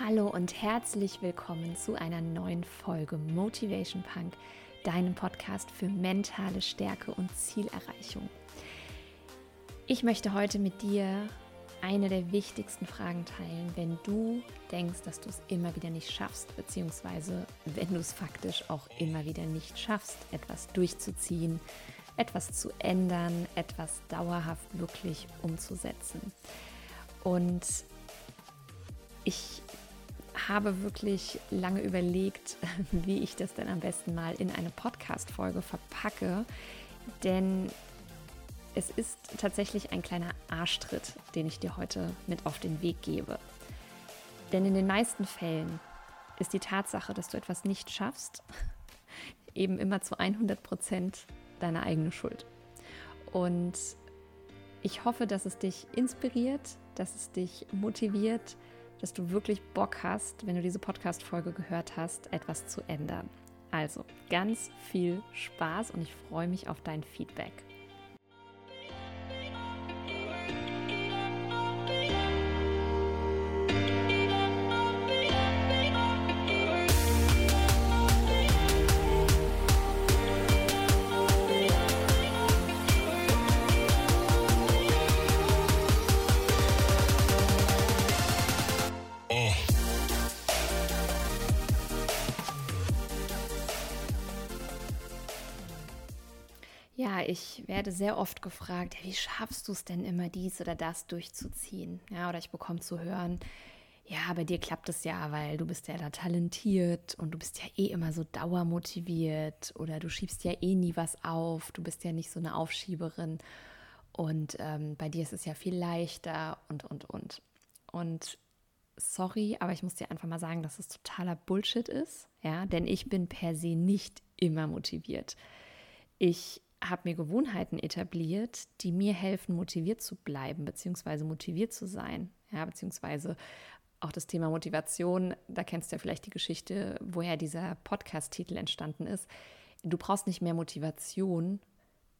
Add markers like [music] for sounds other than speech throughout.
Hallo und herzlich willkommen zu einer neuen Folge Motivation Punk, deinem Podcast für mentale Stärke und Zielerreichung. Ich möchte heute mit dir eine der wichtigsten Fragen teilen, wenn du denkst, dass du es immer wieder nicht schaffst, beziehungsweise wenn du es faktisch auch immer wieder nicht schaffst, etwas durchzuziehen, etwas zu ändern, etwas dauerhaft wirklich umzusetzen. Und ich habe wirklich lange überlegt, [laughs] wie ich das denn am besten mal in eine Podcast-Folge verpacke, denn es ist tatsächlich ein kleiner Arschtritt, den ich dir heute mit auf den Weg gebe. Denn in den meisten Fällen ist die Tatsache, dass du etwas nicht schaffst, [laughs] eben immer zu 100 Prozent deine eigene Schuld. Und ich hoffe, dass es dich inspiriert, dass es dich motiviert, dass du wirklich Bock hast, wenn du diese Podcast-Folge gehört hast, etwas zu ändern. Also ganz viel Spaß und ich freue mich auf dein Feedback. Ja, ich werde sehr oft gefragt, wie schaffst du es denn immer dies oder das durchzuziehen? Ja, oder ich bekomme zu hören, ja, bei dir klappt es ja, weil du bist ja da talentiert und du bist ja eh immer so dauermotiviert oder du schiebst ja eh nie was auf, du bist ja nicht so eine Aufschieberin und ähm, bei dir ist es ja viel leichter und, und, und. Und sorry, aber ich muss dir einfach mal sagen, dass es totaler Bullshit ist, ja, denn ich bin per se nicht immer motiviert. Ich habe mir Gewohnheiten etabliert, die mir helfen, motiviert zu bleiben, beziehungsweise motiviert zu sein. Ja, beziehungsweise auch das Thema Motivation, da kennst du ja vielleicht die Geschichte, woher dieser Podcast-Titel entstanden ist. Du brauchst nicht mehr Motivation,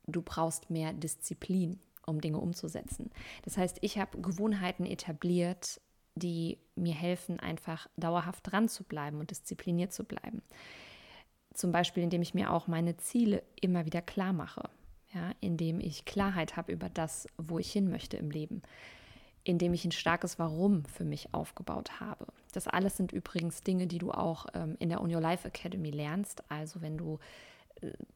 du brauchst mehr Disziplin, um Dinge umzusetzen. Das heißt, ich habe Gewohnheiten etabliert, die mir helfen, einfach dauerhaft dran zu bleiben und diszipliniert zu bleiben. Zum Beispiel, indem ich mir auch meine Ziele immer wieder klar mache. Ja, indem ich Klarheit habe über das, wo ich hin möchte im Leben. Indem ich ein starkes Warum für mich aufgebaut habe. Das alles sind übrigens Dinge, die du auch ähm, in der On Your Life Academy lernst. Also wenn du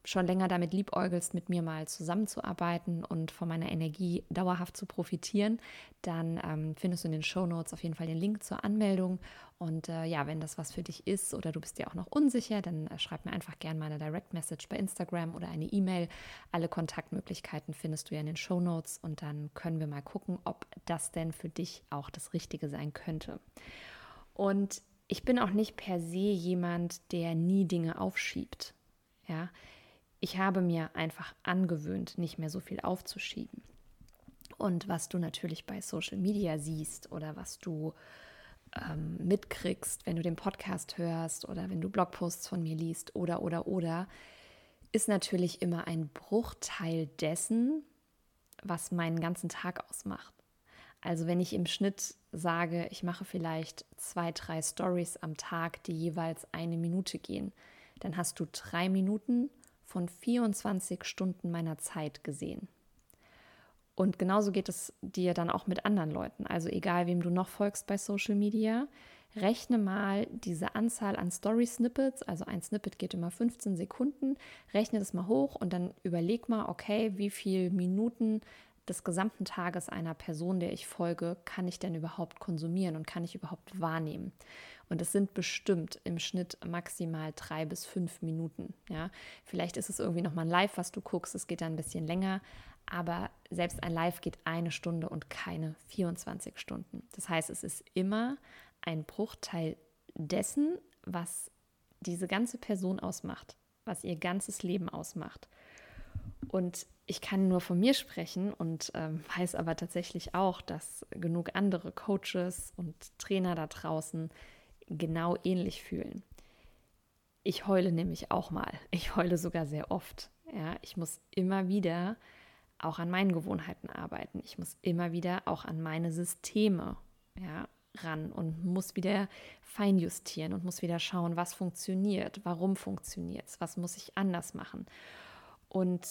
schon länger damit liebäugelst, mit mir mal zusammenzuarbeiten und von meiner Energie dauerhaft zu profitieren, dann ähm, findest du in den Show Notes auf jeden Fall den Link zur Anmeldung. Und äh, ja, wenn das was für dich ist oder du bist dir auch noch unsicher, dann äh, schreib mir einfach gerne mal eine Direct Message bei Instagram oder eine E-Mail. Alle Kontaktmöglichkeiten findest du ja in den Show Notes und dann können wir mal gucken, ob das denn für dich auch das Richtige sein könnte. Und ich bin auch nicht per se jemand, der nie Dinge aufschiebt. Ja, ich habe mir einfach angewöhnt, nicht mehr so viel aufzuschieben. Und was du natürlich bei Social Media siehst oder was du ähm, mitkriegst, wenn du den Podcast hörst oder wenn du Blogposts von mir liest oder, oder, oder, ist natürlich immer ein Bruchteil dessen, was meinen ganzen Tag ausmacht. Also wenn ich im Schnitt sage, ich mache vielleicht zwei, drei Stories am Tag, die jeweils eine Minute gehen, dann hast du drei Minuten von 24 Stunden meiner Zeit gesehen. Und genauso geht es dir dann auch mit anderen Leuten. Also egal, wem du noch folgst bei Social Media, rechne mal diese Anzahl an Story-Snippets, also ein Snippet geht immer 15 Sekunden, rechne das mal hoch und dann überleg mal, okay, wie viele Minuten des gesamten Tages einer Person, der ich folge, kann ich denn überhaupt konsumieren und kann ich überhaupt wahrnehmen? Und es sind bestimmt im Schnitt maximal drei bis fünf Minuten. Ja, vielleicht ist es irgendwie noch mal ein Live, was du guckst. Es geht dann ein bisschen länger, aber selbst ein Live geht eine Stunde und keine 24 Stunden. Das heißt, es ist immer ein Bruchteil dessen, was diese ganze Person ausmacht, was ihr ganzes Leben ausmacht. Und ich kann nur von mir sprechen und ähm, weiß aber tatsächlich auch, dass genug andere Coaches und Trainer da draußen genau ähnlich fühlen. Ich heule nämlich auch mal. Ich heule sogar sehr oft. Ja, ich muss immer wieder auch an meinen Gewohnheiten arbeiten. Ich muss immer wieder auch an meine Systeme ja, ran und muss wieder feinjustieren und muss wieder schauen, was funktioniert, warum funktioniert es, was muss ich anders machen. Und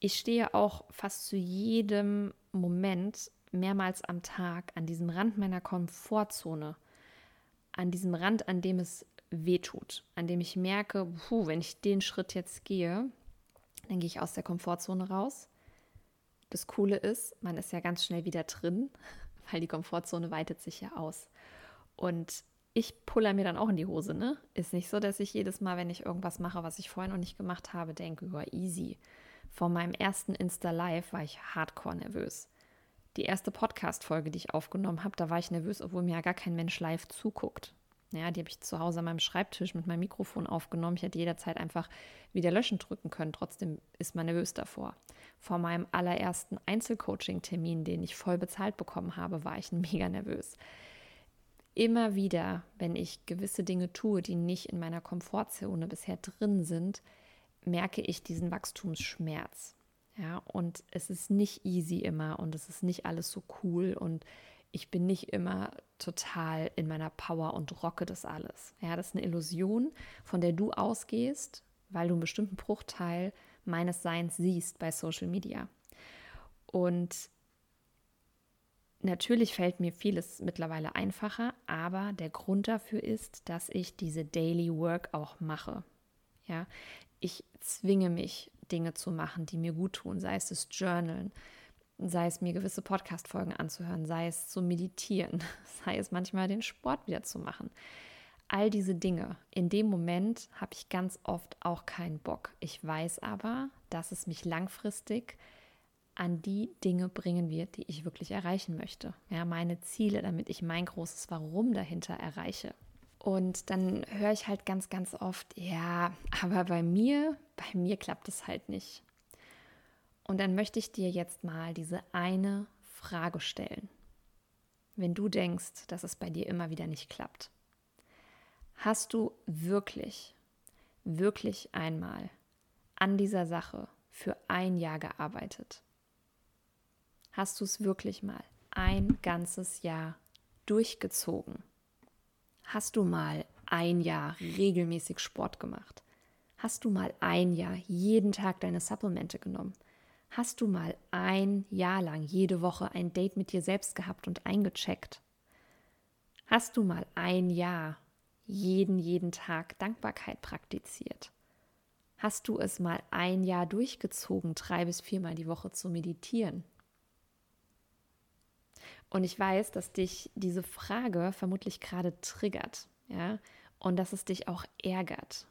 ich stehe auch fast zu jedem Moment mehrmals am Tag an diesem Rand meiner Komfortzone, an diesem Rand, an dem es wehtut, an dem ich merke, puh, wenn ich den Schritt jetzt gehe, dann gehe ich aus der Komfortzone raus. Das Coole ist, man ist ja ganz schnell wieder drin, [laughs] weil die Komfortzone weitet sich ja aus. Und ich puller mir dann auch in die Hose, ne? Ist nicht so, dass ich jedes Mal, wenn ich irgendwas mache, was ich vorher noch nicht gemacht habe, denke, ja, easy. Vor meinem ersten Insta-Live war ich hardcore nervös. Die erste Podcast-Folge, die ich aufgenommen habe, da war ich nervös, obwohl mir ja gar kein Mensch live zuguckt. Ja, die habe ich zu Hause an meinem Schreibtisch mit meinem Mikrofon aufgenommen. Ich hätte jederzeit einfach wieder löschen drücken können. Trotzdem ist man nervös davor. Vor meinem allerersten Einzelcoaching-Termin, den ich voll bezahlt bekommen habe, war ich [laughs] mega nervös. Immer wieder, wenn ich gewisse Dinge tue, die nicht in meiner Komfortzone bisher drin sind, merke ich diesen Wachstumsschmerz. Ja, und es ist nicht easy immer und es ist nicht alles so cool und ich bin nicht immer total in meiner Power und rocke das alles. Ja, das ist eine Illusion, von der du ausgehst, weil du einen bestimmten Bruchteil meines Seins siehst bei Social Media. Und natürlich fällt mir vieles mittlerweile einfacher, aber der Grund dafür ist, dass ich diese Daily Work auch mache. Ja, ich zwinge mich, Dinge zu machen, die mir gut tun, sei es das Journalen, sei es mir gewisse Podcast-Folgen anzuhören, sei es zu meditieren, [laughs] sei es manchmal den Sport wieder zu machen. All diese Dinge. In dem Moment habe ich ganz oft auch keinen Bock. Ich weiß aber, dass es mich langfristig an die Dinge bringen wird, die ich wirklich erreichen möchte. Ja, meine Ziele, damit ich mein großes Warum dahinter erreiche. Und dann höre ich halt ganz, ganz oft, ja, aber bei mir, bei mir klappt es halt nicht. Und dann möchte ich dir jetzt mal diese eine Frage stellen. Wenn du denkst, dass es bei dir immer wieder nicht klappt, hast du wirklich, wirklich einmal an dieser Sache für ein Jahr gearbeitet? Hast du es wirklich mal ein ganzes Jahr durchgezogen? Hast du mal ein Jahr regelmäßig Sport gemacht? Hast du mal ein Jahr jeden Tag deine Supplemente genommen? Hast du mal ein Jahr lang jede Woche ein Date mit dir selbst gehabt und eingecheckt? Hast du mal ein Jahr jeden, jeden Tag Dankbarkeit praktiziert? Hast du es mal ein Jahr durchgezogen, drei bis viermal die Woche zu meditieren? Und ich weiß, dass dich diese Frage vermutlich gerade triggert, ja, und dass es dich auch ärgert,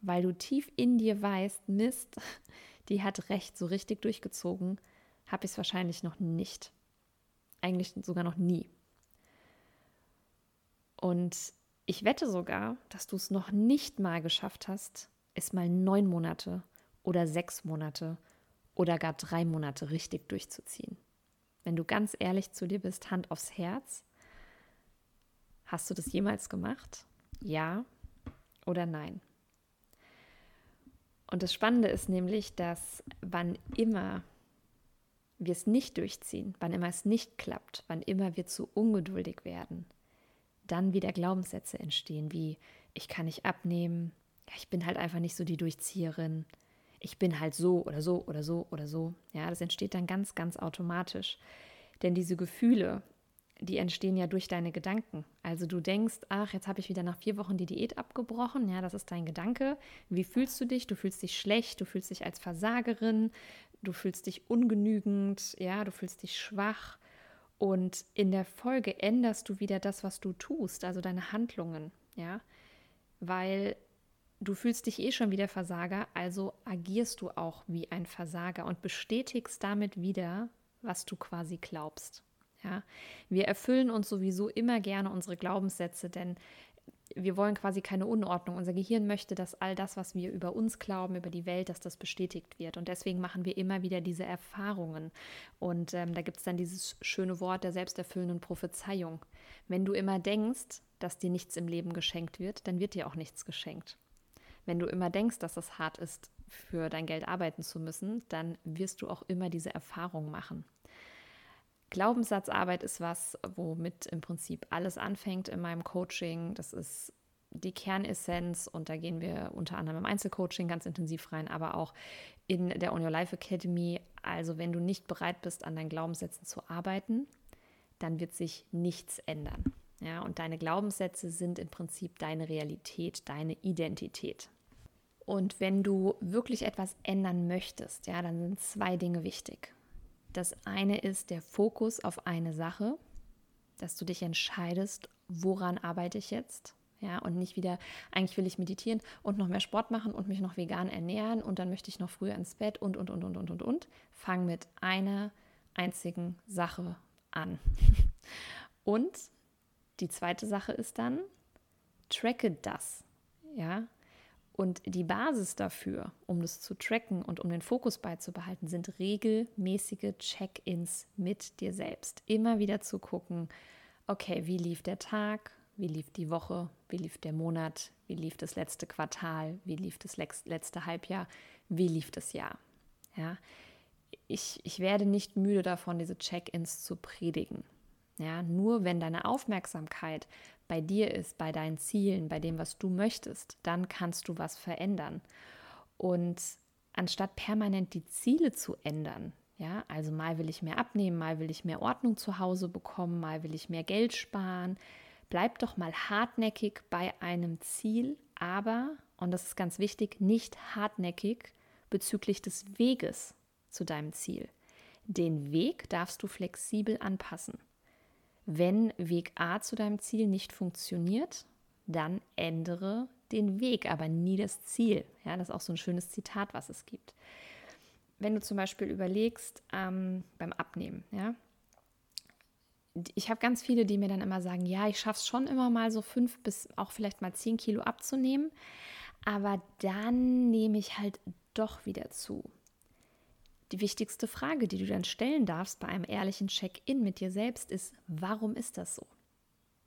weil du tief in dir weißt, Mist, [laughs] die hat recht, so richtig durchgezogen habe ich es wahrscheinlich noch nicht. Eigentlich sogar noch nie. Und ich wette sogar, dass du es noch nicht mal geschafft hast, es mal neun Monate oder sechs Monate oder gar drei Monate richtig durchzuziehen. Wenn du ganz ehrlich zu dir bist, Hand aufs Herz, hast du das jemals gemacht? Ja oder nein? Und das Spannende ist nämlich, dass wann immer wir es nicht durchziehen, wann immer es nicht klappt, wann immer wir zu ungeduldig werden, dann wieder Glaubenssätze entstehen, wie ich kann nicht abnehmen, ich bin halt einfach nicht so die Durchzieherin, ich bin halt so oder so oder so oder so. Ja, das entsteht dann ganz, ganz automatisch. Denn diese Gefühle, die entstehen ja durch deine Gedanken. Also du denkst, ach, jetzt habe ich wieder nach vier Wochen die Diät abgebrochen. Ja, das ist dein Gedanke. Wie fühlst du dich? Du fühlst dich schlecht, du fühlst dich als Versagerin, du fühlst dich ungenügend, ja, du fühlst dich schwach. Und in der Folge änderst du wieder das, was du tust, also deine Handlungen, ja, weil du fühlst dich eh schon wie der Versager, also agierst du auch wie ein Versager und bestätigst damit wieder, was du quasi glaubst. Ja, wir erfüllen uns sowieso immer gerne unsere Glaubenssätze, denn wir wollen quasi keine Unordnung. Unser Gehirn möchte, dass all das, was wir über uns glauben, über die Welt, dass das bestätigt wird. Und deswegen machen wir immer wieder diese Erfahrungen. Und ähm, da gibt es dann dieses schöne Wort der selbsterfüllenden Prophezeiung. Wenn du immer denkst, dass dir nichts im Leben geschenkt wird, dann wird dir auch nichts geschenkt. Wenn du immer denkst, dass es hart ist, für dein Geld arbeiten zu müssen, dann wirst du auch immer diese Erfahrung machen. Glaubenssatzarbeit ist was, womit im Prinzip alles anfängt in meinem Coaching. Das ist die Kernessenz und da gehen wir unter anderem im Einzelcoaching ganz intensiv rein, aber auch in der On Your Life Academy. Also wenn du nicht bereit bist, an deinen Glaubenssätzen zu arbeiten, dann wird sich nichts ändern. Ja, und deine Glaubenssätze sind im Prinzip deine Realität, deine Identität. Und wenn du wirklich etwas ändern möchtest, ja, dann sind zwei Dinge wichtig. Das eine ist der Fokus auf eine Sache, dass du dich entscheidest, woran arbeite ich jetzt? Ja, und nicht wieder, eigentlich will ich meditieren und noch mehr Sport machen und mich noch vegan ernähren und dann möchte ich noch früher ins Bett und, und, und, und, und, und, und. Fang mit einer einzigen Sache an. [laughs] Und die zweite Sache ist dann, tracke das. Ja, und die Basis dafür, um das zu tracken und um den Fokus beizubehalten, sind regelmäßige Check-ins mit dir selbst. Immer wieder zu gucken, okay, wie lief der Tag, wie lief die Woche, wie lief der Monat, wie lief das letzte Quartal, wie lief das letzte Halbjahr, wie lief das Jahr. Ja, ich, ich werde nicht müde davon, diese Check-ins zu predigen. Ja, nur wenn deine Aufmerksamkeit bei dir ist, bei deinen Zielen, bei dem, was du möchtest, dann kannst du was verändern. Und anstatt permanent die Ziele zu ändern, ja, also mal will ich mehr abnehmen, mal will ich mehr Ordnung zu Hause bekommen, mal will ich mehr Geld sparen, bleib doch mal hartnäckig bei einem Ziel, aber, und das ist ganz wichtig, nicht hartnäckig bezüglich des Weges zu deinem Ziel. Den Weg darfst du flexibel anpassen. Wenn Weg A zu deinem Ziel nicht funktioniert, dann ändere den Weg, aber nie das Ziel. Ja, das ist auch so ein schönes Zitat, was es gibt. Wenn du zum Beispiel überlegst ähm, beim Abnehmen, ja, ich habe ganz viele, die mir dann immer sagen, ja, ich schaffe es schon immer mal so fünf bis auch vielleicht mal zehn Kilo abzunehmen, aber dann nehme ich halt doch wieder zu. Die wichtigste Frage, die du dann stellen darfst bei einem ehrlichen Check-in mit dir selbst, ist, warum ist das so?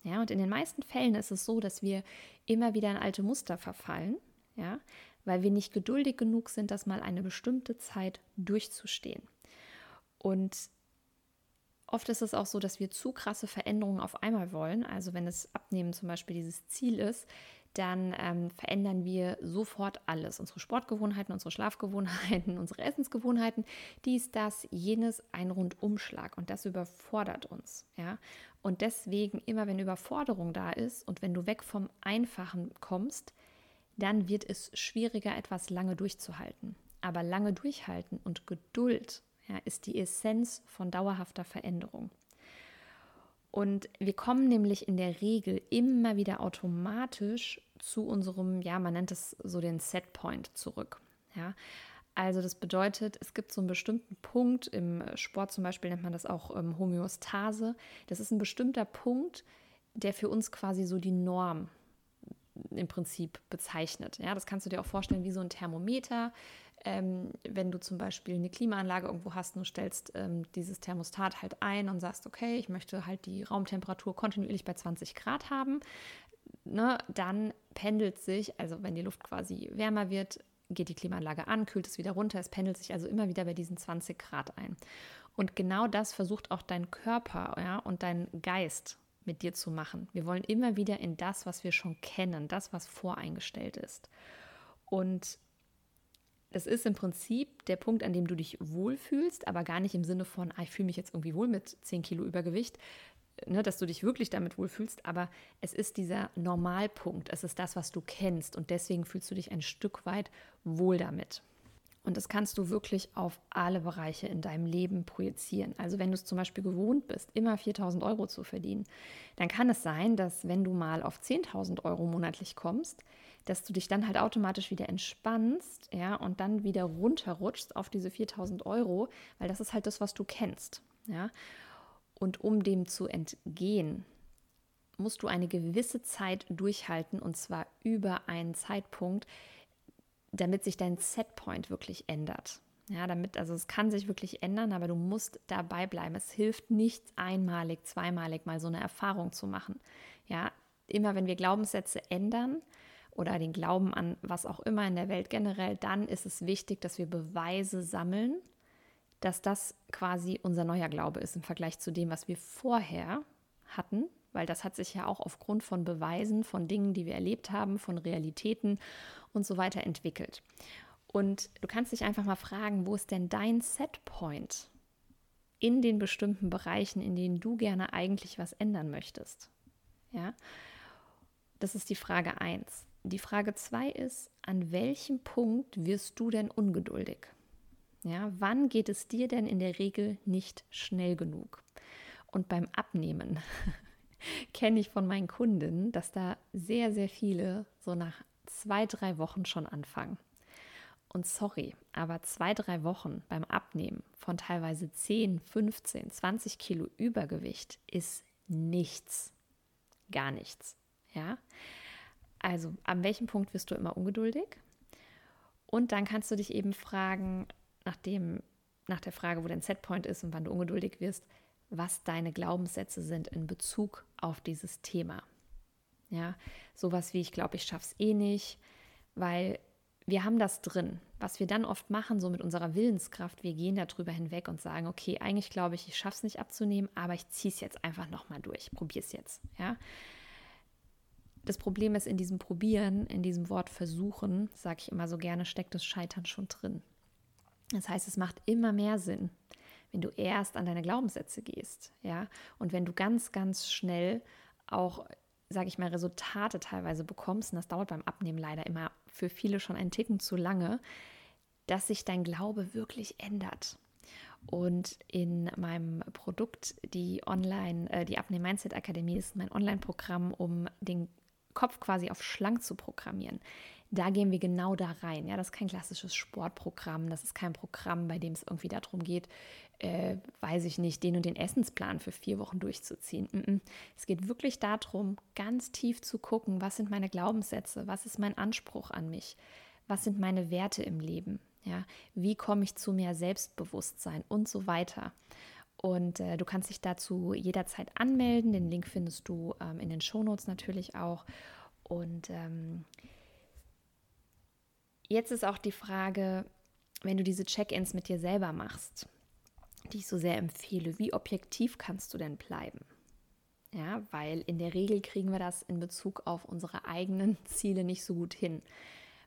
Ja, und in den meisten Fällen ist es so, dass wir immer wieder in alte Muster verfallen, ja, weil wir nicht geduldig genug sind, das mal eine bestimmte Zeit durchzustehen. Und oft ist es auch so, dass wir zu krasse Veränderungen auf einmal wollen. Also wenn es Abnehmen zum Beispiel dieses Ziel ist, dann ähm, verändern wir sofort alles. Unsere Sportgewohnheiten, unsere Schlafgewohnheiten, [laughs] unsere Essensgewohnheiten, dies, das, jenes, ein Rundumschlag. Und das überfordert uns. Ja? Und deswegen, immer wenn Überforderung da ist und wenn du weg vom Einfachen kommst, dann wird es schwieriger, etwas lange durchzuhalten. Aber lange durchhalten und Geduld ja, ist die Essenz von dauerhafter Veränderung. Und wir kommen nämlich in der Regel immer wieder automatisch zu unserem, ja, man nennt es so den Setpoint zurück. Ja, also das bedeutet, es gibt so einen bestimmten Punkt, im Sport zum Beispiel nennt man das auch ähm, Homöostase. Das ist ein bestimmter Punkt, der für uns quasi so die Norm im Prinzip bezeichnet. Ja, das kannst du dir auch vorstellen wie so ein Thermometer. Ähm, wenn du zum Beispiel eine Klimaanlage irgendwo hast und du stellst ähm, dieses Thermostat halt ein und sagst, okay, ich möchte halt die Raumtemperatur kontinuierlich bei 20 Grad haben, ne, dann pendelt sich, also wenn die Luft quasi wärmer wird, geht die Klimaanlage an, kühlt es wieder runter, es pendelt sich also immer wieder bei diesen 20 Grad ein. Und genau das versucht auch dein Körper ja, und dein Geist mit dir zu machen. Wir wollen immer wieder in das, was wir schon kennen, das, was voreingestellt ist. Und es ist im Prinzip der Punkt, an dem du dich wohlfühlst, aber gar nicht im Sinne von, ah, ich fühle mich jetzt irgendwie wohl mit 10 Kilo Übergewicht, ne, dass du dich wirklich damit wohlfühlst, aber es ist dieser Normalpunkt, es ist das, was du kennst und deswegen fühlst du dich ein Stück weit wohl damit. Und das kannst du wirklich auf alle Bereiche in deinem Leben projizieren. Also wenn du es zum Beispiel gewohnt bist, immer 4.000 Euro zu verdienen, dann kann es sein, dass wenn du mal auf 10.000 Euro monatlich kommst, dass du dich dann halt automatisch wieder entspannst, ja, und dann wieder runterrutschst auf diese 4000 Euro, weil das ist halt das, was du kennst, ja. Und um dem zu entgehen, musst du eine gewisse Zeit durchhalten und zwar über einen Zeitpunkt, damit sich dein Setpoint wirklich ändert. Ja, damit, also es kann sich wirklich ändern, aber du musst dabei bleiben. Es hilft nicht einmalig, zweimalig mal so eine Erfahrung zu machen. Ja, immer wenn wir Glaubenssätze ändern, oder den Glauben an was auch immer in der Welt generell, dann ist es wichtig, dass wir Beweise sammeln, dass das quasi unser neuer Glaube ist im Vergleich zu dem, was wir vorher hatten, weil das hat sich ja auch aufgrund von Beweisen, von Dingen, die wir erlebt haben, von Realitäten und so weiter entwickelt. Und du kannst dich einfach mal fragen, wo ist denn dein Setpoint in den bestimmten Bereichen, in denen du gerne eigentlich was ändern möchtest? Ja, das ist die Frage 1. Die Frage 2 ist, an welchem Punkt wirst du denn ungeduldig? Ja, wann geht es dir denn in der Regel nicht schnell genug? Und beim Abnehmen [laughs] kenne ich von meinen Kunden, dass da sehr, sehr viele so nach zwei, drei Wochen schon anfangen. Und sorry, aber zwei, drei Wochen beim Abnehmen von teilweise 10, 15, 20 Kilo Übergewicht ist nichts. Gar nichts. Ja. Also, an welchem Punkt wirst du immer ungeduldig? Und dann kannst du dich eben fragen, nachdem, nach der Frage, wo dein Setpoint ist und wann du ungeduldig wirst, was deine Glaubenssätze sind in Bezug auf dieses Thema. Ja, sowas wie ich glaube, ich schaff's eh nicht, weil wir haben das drin. Was wir dann oft machen, so mit unserer Willenskraft, wir gehen darüber hinweg und sagen, okay, eigentlich glaube ich, ich schaff's nicht abzunehmen, aber ich ziehe es jetzt einfach nochmal durch, probiere es jetzt. Ja. Das Problem ist, in diesem Probieren, in diesem Wort versuchen, sage ich immer so gerne, steckt das Scheitern schon drin. Das heißt, es macht immer mehr Sinn, wenn du erst an deine Glaubenssätze gehst, ja, und wenn du ganz, ganz schnell auch, sage ich mal, Resultate teilweise bekommst, und das dauert beim Abnehmen leider immer für viele schon einen Ticken zu lange, dass sich dein Glaube wirklich ändert. Und in meinem Produkt, die Online, äh, die Abnehmen Mindset Akademie, ist mein Online-Programm, um den Kopf quasi auf schlank zu programmieren da gehen wir genau da rein. Ja, das ist kein klassisches Sportprogramm, das ist kein Programm, bei dem es irgendwie darum geht, äh, weiß ich nicht, den und den Essensplan für vier Wochen durchzuziehen. Es geht wirklich darum, ganz tief zu gucken, was sind meine Glaubenssätze, was ist mein Anspruch an mich, was sind meine Werte im Leben, ja, wie komme ich zu mehr Selbstbewusstsein und so weiter. Und äh, du kannst dich dazu jederzeit anmelden. Den Link findest du ähm, in den Shownotes natürlich auch. Und ähm, Jetzt ist auch die Frage, wenn du diese Check-ins mit dir selber machst, die ich so sehr empfehle, wie objektiv kannst du denn bleiben? Ja, weil in der Regel kriegen wir das in Bezug auf unsere eigenen [laughs] Ziele nicht so gut hin.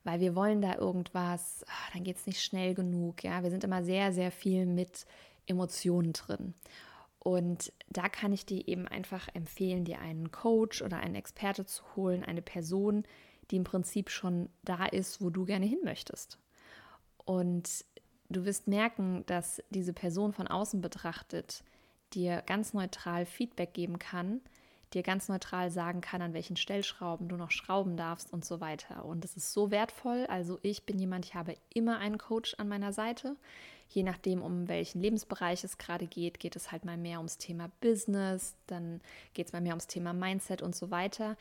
Weil wir wollen da irgendwas, ah, dann geht es nicht schnell genug. Ja, wir sind immer sehr, sehr viel mit Emotionen drin. Und da kann ich dir eben einfach empfehlen, dir einen Coach oder einen Experte zu holen, eine Person, die im Prinzip schon da ist, wo du gerne hin möchtest. Und du wirst merken, dass diese Person von außen betrachtet dir ganz neutral Feedback geben kann, dir ganz neutral sagen kann, an welchen Stellschrauben du noch schrauben darfst und so weiter. Und das ist so wertvoll. Also ich bin jemand, ich habe immer einen Coach an meiner Seite. Je nachdem, um welchen Lebensbereich es gerade geht, geht es halt mal mehr ums Thema Business, dann geht es mal mehr ums Thema Mindset und so weiter.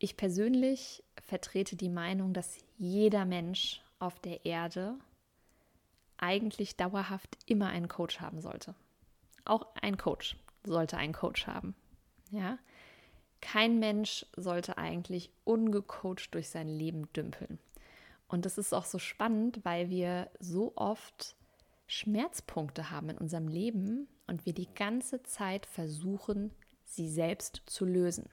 Ich persönlich vertrete die Meinung, dass jeder Mensch auf der Erde eigentlich dauerhaft immer einen Coach haben sollte. Auch ein Coach sollte einen Coach haben. Ja? Kein Mensch sollte eigentlich ungecoacht durch sein Leben dümpeln. Und das ist auch so spannend, weil wir so oft Schmerzpunkte haben in unserem Leben und wir die ganze Zeit versuchen, sie selbst zu lösen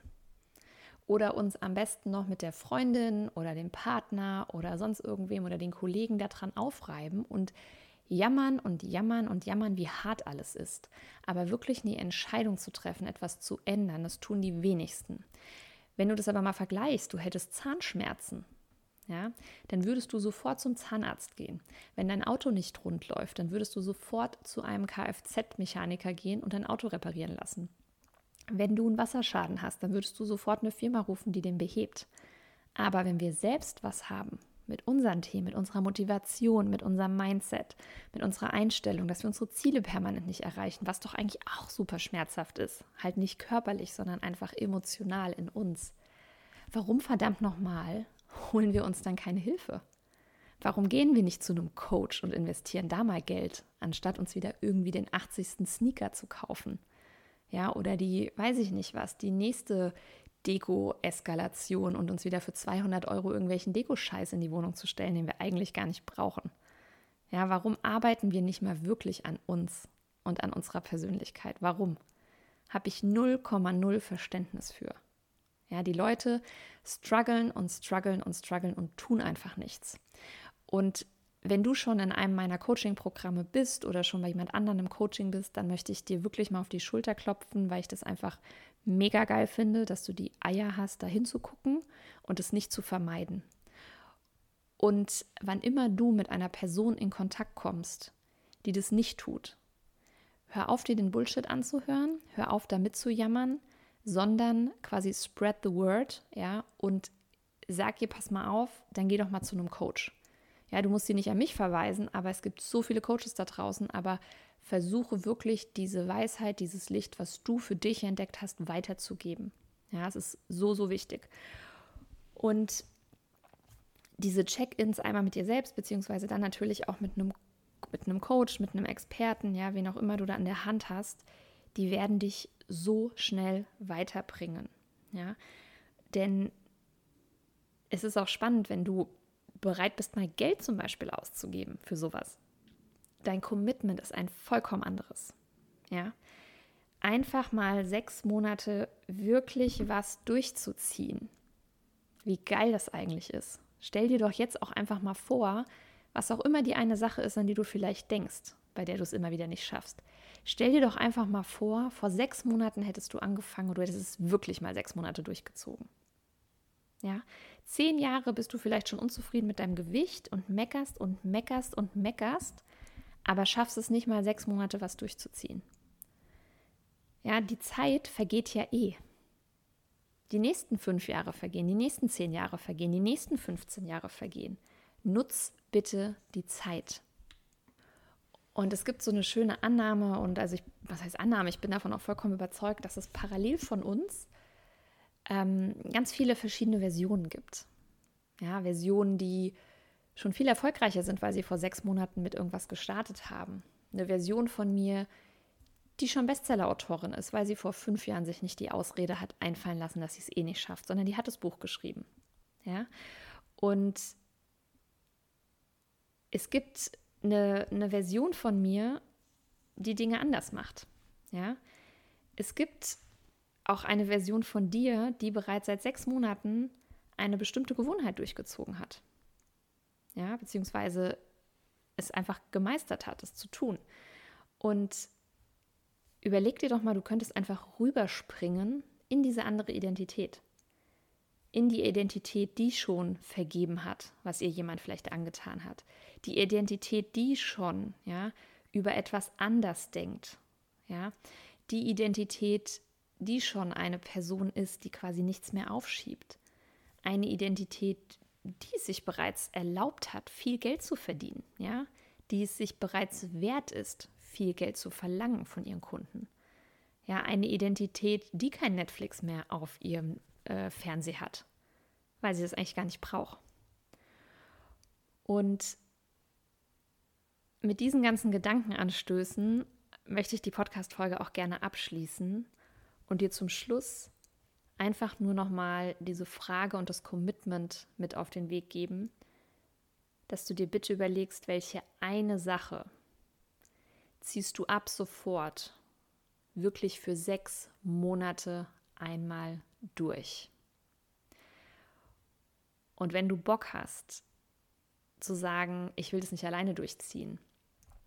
oder uns am besten noch mit der Freundin oder dem Partner oder sonst irgendwem oder den Kollegen daran aufreiben und jammern und jammern und jammern, wie hart alles ist. Aber wirklich eine Entscheidung zu treffen, etwas zu ändern, das tun die wenigsten. Wenn du das aber mal vergleichst, du hättest Zahnschmerzen, ja, dann würdest du sofort zum Zahnarzt gehen. Wenn dein Auto nicht rund läuft, dann würdest du sofort zu einem Kfz-Mechaniker gehen und dein Auto reparieren lassen. Wenn du einen Wasserschaden hast, dann würdest du sofort eine Firma rufen, die den behebt. Aber wenn wir selbst was haben, mit unseren Themen, mit unserer Motivation, mit unserem Mindset, mit unserer Einstellung, dass wir unsere Ziele permanent nicht erreichen, was doch eigentlich auch super schmerzhaft ist. Halt nicht körperlich, sondern einfach emotional in uns. Warum verdammt nochmal holen wir uns dann keine Hilfe? Warum gehen wir nicht zu einem Coach und investieren da mal Geld, anstatt uns wieder irgendwie den 80. Sneaker zu kaufen? ja, oder die, weiß ich nicht was, die nächste Deko-Eskalation und uns wieder für 200 Euro irgendwelchen Dekoscheiß in die Wohnung zu stellen, den wir eigentlich gar nicht brauchen. Ja, warum arbeiten wir nicht mal wirklich an uns und an unserer Persönlichkeit? Warum? Habe ich 0,0 Verständnis für. Ja, die Leute strugglen und strugglen und strugglen und tun einfach nichts. Und wenn du schon in einem meiner Coaching-Programme bist oder schon bei jemand anderem im Coaching bist, dann möchte ich dir wirklich mal auf die Schulter klopfen, weil ich das einfach mega geil finde, dass du die Eier hast, da hinzugucken und es nicht zu vermeiden. Und wann immer du mit einer Person in Kontakt kommst, die das nicht tut, hör auf, dir den Bullshit anzuhören, hör auf, damit zu jammern, sondern quasi spread the word, ja, und sag ihr, pass mal auf, dann geh doch mal zu einem Coach. Ja, du musst sie nicht an mich verweisen, aber es gibt so viele Coaches da draußen, aber versuche wirklich diese Weisheit, dieses Licht, was du für dich entdeckt hast, weiterzugeben. Ja, es ist so, so wichtig. Und diese Check-ins einmal mit dir selbst, beziehungsweise dann natürlich auch mit einem, mit einem Coach, mit einem Experten, ja, wen auch immer du da an der Hand hast, die werden dich so schnell weiterbringen. Ja, denn es ist auch spannend, wenn du bereit bist, mal Geld zum Beispiel auszugeben für sowas. Dein Commitment ist ein vollkommen anderes. Ja, einfach mal sechs Monate wirklich was durchzuziehen. Wie geil das eigentlich ist. Stell dir doch jetzt auch einfach mal vor, was auch immer die eine Sache ist, an die du vielleicht denkst, bei der du es immer wieder nicht schaffst. Stell dir doch einfach mal vor, vor sechs Monaten hättest du angefangen oder du hättest es wirklich mal sechs Monate durchgezogen. Ja, zehn Jahre bist du vielleicht schon unzufrieden mit deinem Gewicht und meckerst und meckerst und meckerst, aber schaffst es nicht mal sechs Monate was durchzuziehen. Ja, die Zeit vergeht ja eh. Die nächsten fünf Jahre vergehen, die nächsten zehn Jahre vergehen, die nächsten 15 Jahre vergehen. Nutz bitte die Zeit. Und es gibt so eine schöne Annahme und also ich, was heißt Annahme? Ich bin davon auch vollkommen überzeugt, dass es parallel von uns ähm, ganz viele verschiedene Versionen gibt. Ja, Versionen, die schon viel erfolgreicher sind, weil sie vor sechs Monaten mit irgendwas gestartet haben. Eine Version von mir, die schon Bestseller-Autorin ist, weil sie vor fünf Jahren sich nicht die Ausrede hat einfallen lassen, dass sie es eh nicht schafft, sondern die hat das Buch geschrieben. Ja, und es gibt eine, eine Version von mir, die Dinge anders macht. Ja? Es gibt auch eine Version von dir, die bereits seit sechs Monaten eine bestimmte Gewohnheit durchgezogen hat. Ja, beziehungsweise es einfach gemeistert hat, es zu tun. Und überleg dir doch mal, du könntest einfach rüberspringen in diese andere Identität. In die Identität, die schon vergeben hat, was ihr jemand vielleicht angetan hat. Die Identität, die schon ja, über etwas anders denkt, ja, die Identität, die schon eine Person ist, die quasi nichts mehr aufschiebt, eine Identität, die es sich bereits erlaubt hat, viel Geld zu verdienen, ja, die es sich bereits wert ist, viel Geld zu verlangen von ihren Kunden. Ja, eine Identität, die kein Netflix mehr auf ihrem äh, Fernseher hat, weil sie das eigentlich gar nicht braucht. Und mit diesen ganzen Gedankenanstößen möchte ich die Podcast-Folge auch gerne abschließen und dir zum Schluss einfach nur nochmal diese Frage und das Commitment mit auf den Weg geben, dass du dir bitte überlegst, welche eine Sache ziehst du ab sofort wirklich für sechs Monate einmal durch. Und wenn du Bock hast zu sagen, ich will das nicht alleine durchziehen,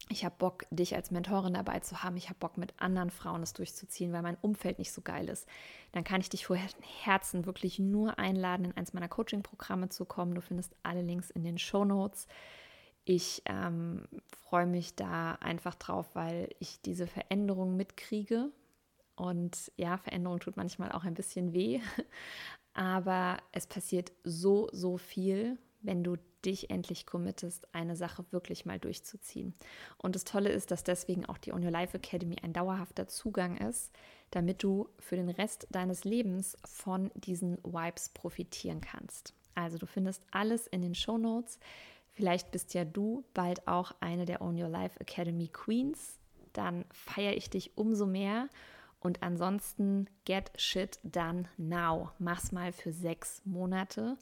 ich habe Bock, dich als Mentorin dabei zu haben. Ich habe Bock, mit anderen Frauen es durchzuziehen, weil mein Umfeld nicht so geil ist. Dann kann ich dich vor Herzen wirklich nur einladen, in eins meiner Coaching-Programme zu kommen. Du findest alle Links in den Show Notes. Ich ähm, freue mich da einfach drauf, weil ich diese Veränderung mitkriege. Und ja, Veränderung tut manchmal auch ein bisschen weh. [laughs] Aber es passiert so, so viel, wenn du dich endlich committest, eine Sache wirklich mal durchzuziehen. Und das Tolle ist, dass deswegen auch die On Your Life Academy ein dauerhafter Zugang ist, damit du für den Rest deines Lebens von diesen Vibes profitieren kannst. Also du findest alles in den Show Notes. Vielleicht bist ja du bald auch eine der On Your Life Academy Queens. Dann feiere ich dich umso mehr. Und ansonsten get shit done now. Mach's mal für sechs Monate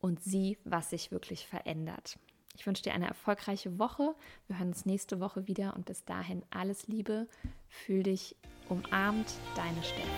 und sieh, was sich wirklich verändert. Ich wünsche dir eine erfolgreiche Woche. Wir hören uns nächste Woche wieder und bis dahin alles Liebe. Fühl dich umarmt, deine Stelle.